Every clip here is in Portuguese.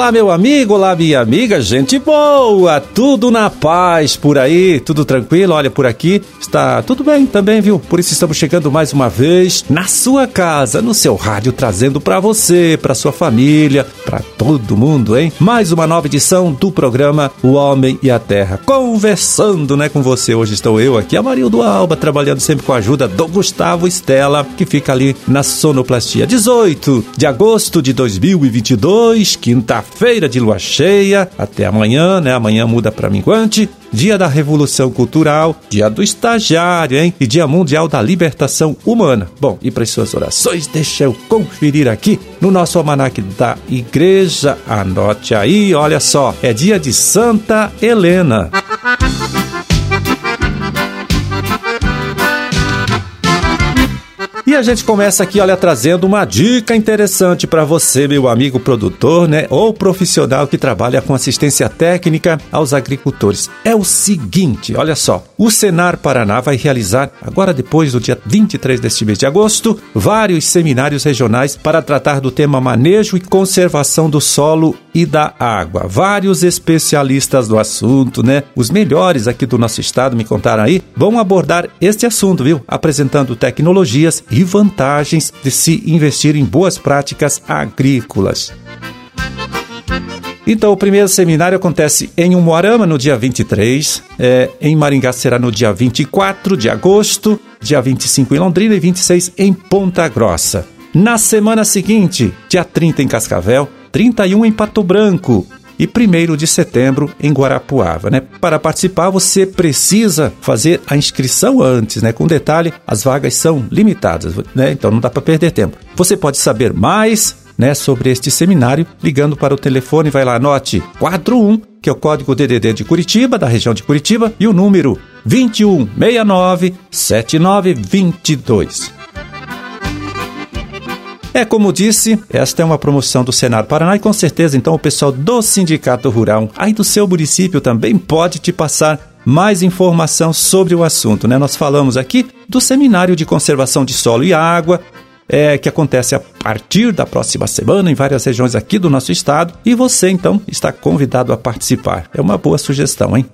Olá, meu amigo, olá, minha amiga, gente boa, tudo na paz por aí, tudo tranquilo? Olha, por aqui está tudo bem também, viu? Por isso estamos chegando mais uma vez na sua casa, no seu rádio, trazendo para você, para sua família, para todo mundo, hein? Mais uma nova edição do programa O Homem e a Terra. Conversando, né, com você. Hoje estou eu aqui, a Marildo Alba, trabalhando sempre com a ajuda do Gustavo Estela, que fica ali na sonoplastia. 18 de agosto de 2022, quinta-feira de lua cheia. Até amanhã, né? Amanhã muda para minguante. Dia da Revolução Cultural, Dia do Estagiário, hein? E Dia Mundial da Libertação Humana. Bom, e para as suas orações, deixa eu conferir aqui no nosso almanaque da igreja. Anote aí, olha só, é dia de Santa Helena. E a gente começa aqui, olha, trazendo uma dica interessante para você, meu amigo produtor, né, ou profissional que trabalha com assistência técnica aos agricultores. É o seguinte, olha só, o Senar Paraná vai realizar, agora depois do dia 23 deste mês de agosto, vários seminários regionais para tratar do tema manejo e conservação do solo e da água. Vários especialistas do assunto, né, os melhores aqui do nosso estado, me contaram aí, vão abordar este assunto, viu? Apresentando tecnologias e vantagens de se investir em boas práticas agrícolas. Então, o primeiro seminário acontece em Umuarama no dia 23, é, em Maringá será no dia 24 de agosto, dia 25 em Londrina e 26 em Ponta Grossa. Na semana seguinte, dia 30 em Cascavel, 31 em Pato Branco, e 1 de setembro em Guarapuava. Né? Para participar, você precisa fazer a inscrição antes, né? Com detalhe, as vagas são limitadas, né? Então não dá para perder tempo. Você pode saber mais né, sobre este seminário ligando para o telefone, vai lá, anote 41, que é o código DDD de Curitiba, da região de Curitiba, e o número 2169 7922. É como disse, esta é uma promoção do Senar Paraná e com certeza então o pessoal do Sindicato Rural aí do seu município também pode te passar mais informação sobre o assunto, né? Nós falamos aqui do Seminário de Conservação de Solo e Água, é, que acontece a partir da próxima semana em várias regiões aqui do nosso estado e você então está convidado a participar. É uma boa sugestão, hein?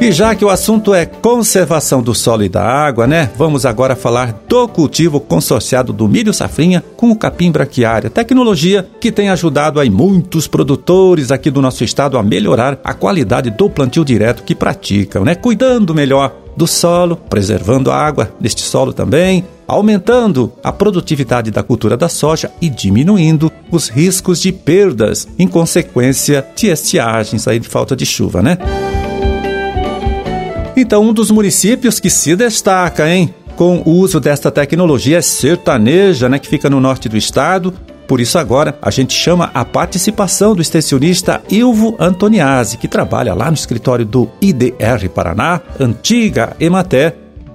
E já que o assunto é conservação do solo e da água, né? Vamos agora falar do cultivo consorciado do milho safrinha com o capim braquiária, tecnologia que tem ajudado aí muitos produtores aqui do nosso estado a melhorar a qualidade do plantio direto que praticam, né? Cuidando melhor do solo, preservando a água deste solo também, aumentando a produtividade da cultura da soja e diminuindo os riscos de perdas em consequência de estiagens aí de falta de chuva, né? Então, um dos municípios que se destaca, hein, com o uso desta tecnologia é Sertaneja, né, que fica no norte do estado. Por isso agora a gente chama a participação do extensionista Ilvo Antoniazzi, que trabalha lá no escritório do IDR Paraná, antiga Emater,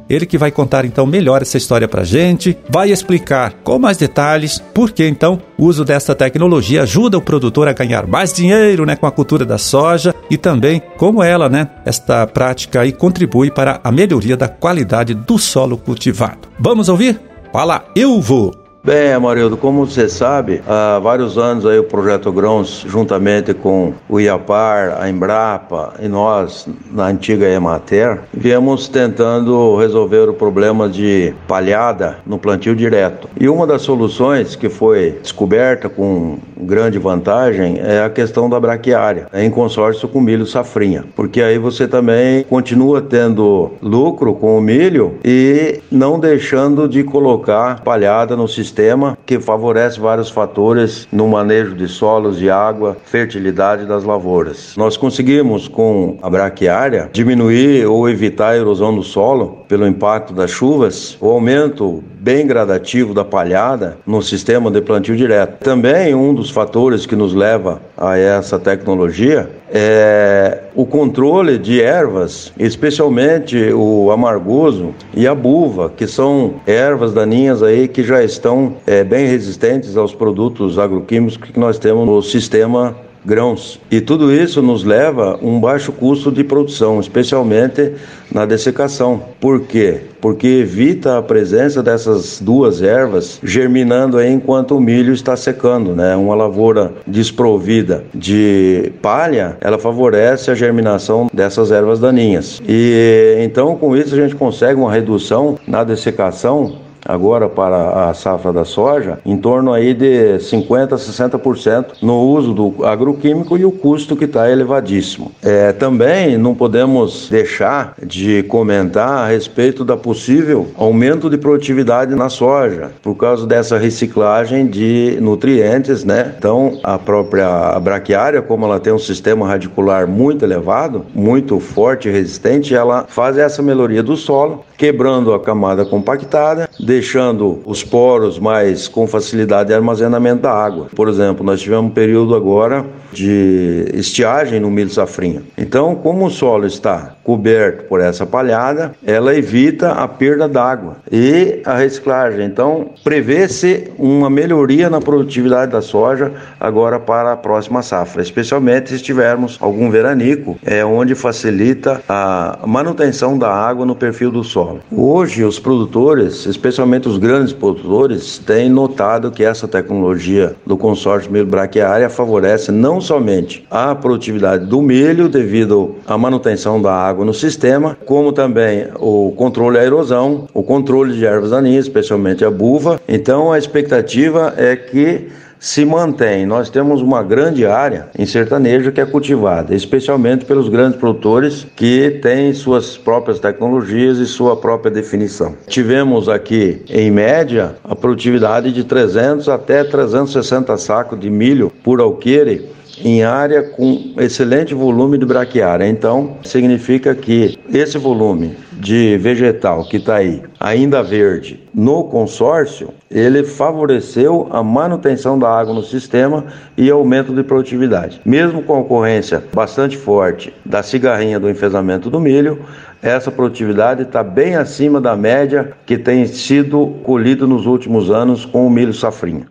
ele que vai contar então melhor essa história para gente, vai explicar com mais detalhes por que então o uso dessa tecnologia ajuda o produtor a ganhar mais dinheiro, né, com a cultura da soja e também como ela, né, esta prática aí contribui para a melhoria da qualidade do solo cultivado. Vamos ouvir? Fala, eu vou. Bem, Amarildo, como você sabe, há vários anos aí o Projeto Grãos, juntamente com o IAPAR, a Embrapa e nós, na antiga Emater, viemos tentando resolver o problema de palhada no plantio direto. E uma das soluções que foi descoberta com grande vantagem é a questão da braquiária, em consórcio com milho safrinha, porque aí você também continua tendo lucro com o milho e não deixando de colocar palhada no sistema sistema que favorece vários fatores no manejo de solos e água, fertilidade das lavouras. Nós conseguimos, com a braquiária, diminuir ou evitar a erosão do solo pelo impacto das chuvas, o aumento bem gradativo da palhada no sistema de plantio direto. Também um dos fatores que nos leva a essa tecnologia é o controle de ervas, especialmente o amargoso e a buva, que são ervas daninhas aí que já estão é, bem resistentes aos produtos agroquímicos que nós temos no sistema grãos. E tudo isso nos leva a um baixo custo de produção, especialmente na dessecação. Por quê? Porque evita a presença dessas duas ervas germinando aí enquanto o milho está secando, né? Uma lavoura desprovida de palha, ela favorece a germinação dessas ervas daninhas. E então com isso a gente consegue uma redução na dessecação agora para a safra da soja em torno aí de 50 a 60% no uso do agroquímico e o custo que está elevadíssimo. É, também não podemos deixar de comentar a respeito da possível aumento de produtividade na soja por causa dessa reciclagem de nutrientes, né? Então a própria braquiária, como ela tem um sistema radicular muito elevado, muito forte e resistente, ela faz essa melhoria do solo, quebrando a camada compactada, deixando os poros mais com facilidade de armazenamento da água. Por exemplo, nós tivemos um período agora de estiagem no milho safrinha. Então, como o solo está coberto por essa palhada, ela evita a perda d'água e a reciclagem. Então, prevê-se uma melhoria na produtividade da soja agora para a próxima safra, especialmente se tivermos algum veranico, é onde facilita a manutenção da água no perfil do solo. Hoje, os produtores, especialmente os grandes produtores, têm notado que essa tecnologia do consórcio milho braquiária favorece não somente a produtividade do milho devido à manutenção da água no sistema, como também o controle da erosão, o controle de ervas daninhas, especialmente a buva. Então a expectativa é que se mantém. Nós temos uma grande área em sertanejo que é cultivada, especialmente pelos grandes produtores que têm suas próprias tecnologias e sua própria definição. Tivemos aqui, em média, a produtividade de 300 até 360 sacos de milho por alqueire em área com excelente volume de braquiária. Então, significa que esse volume de vegetal que está aí, ainda verde, no consórcio, ele favoreceu a manutenção da água no sistema e aumento de produtividade. Mesmo com a ocorrência bastante forte da cigarrinha do enfesamento do milho, essa produtividade está bem acima da média que tem sido colhida nos últimos anos com o milho safrinha.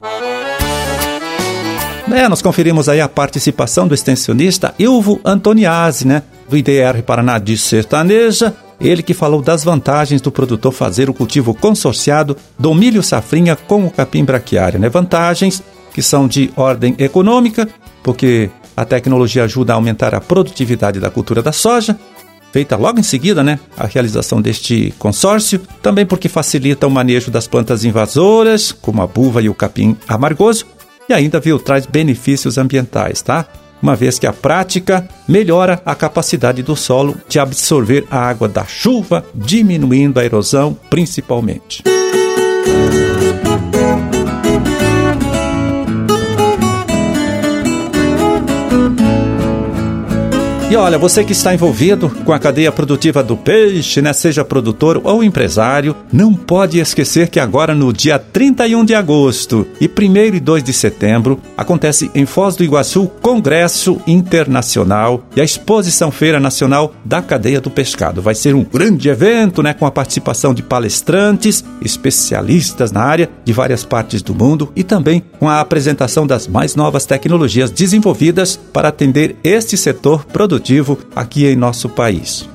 É, nós conferimos aí a participação do extensionista Ilvo Antoniazzi, né? Do IDR Paraná de Sertaneja. Ele que falou das vantagens do produtor fazer o cultivo consorciado do milho safrinha com o capim braquiário, né? Vantagens que são de ordem econômica, porque a tecnologia ajuda a aumentar a produtividade da cultura da soja, feita logo em seguida, né, a realização deste consórcio, também porque facilita o manejo das plantas invasoras, como a buva e o capim amargoso, e ainda, viu, traz benefícios ambientais, tá? Uma vez que a prática melhora a capacidade do solo de absorver a água da chuva, diminuindo a erosão principalmente. E olha, você que está envolvido com a cadeia produtiva do peixe, né, seja produtor ou empresário, não pode esquecer que agora no dia 31 de agosto e 1 e 2 de setembro acontece em Foz do Iguaçu Congresso Internacional e a Exposição Feira Nacional da Cadeia do Pescado. Vai ser um grande evento, né, com a participação de palestrantes, especialistas na área de várias partes do mundo e também com a apresentação das mais novas tecnologias desenvolvidas para atender este setor produtivo produtivo aqui em nosso país.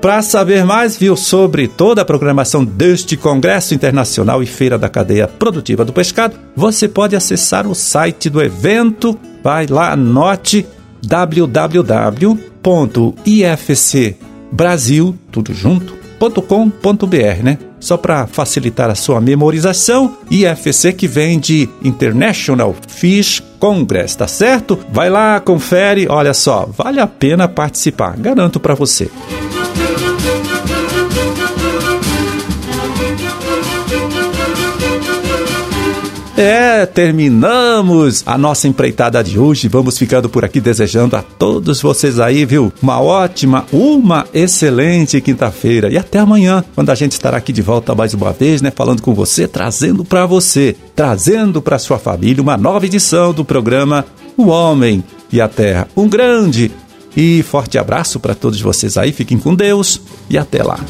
Para saber mais, viu, sobre toda a programação deste Congresso Internacional e Feira da Cadeia Produtiva do Pescado, você pode acessar o site do evento. Vai lá, anote www.ifcbrasil, tudo junto, .com.br, né? Só para facilitar a sua memorização, IFC que vem de International Fish Congress, tá certo? Vai lá, confere, olha só, vale a pena participar, garanto para você. É, terminamos a nossa empreitada de hoje. Vamos ficando por aqui desejando a todos vocês aí, viu? Uma ótima, uma excelente quinta-feira. E até amanhã, quando a gente estará aqui de volta mais uma vez, né? Falando com você, trazendo para você, trazendo para sua família uma nova edição do programa O Homem e a Terra. Um grande e forte abraço para todos vocês aí. Fiquem com Deus e até lá.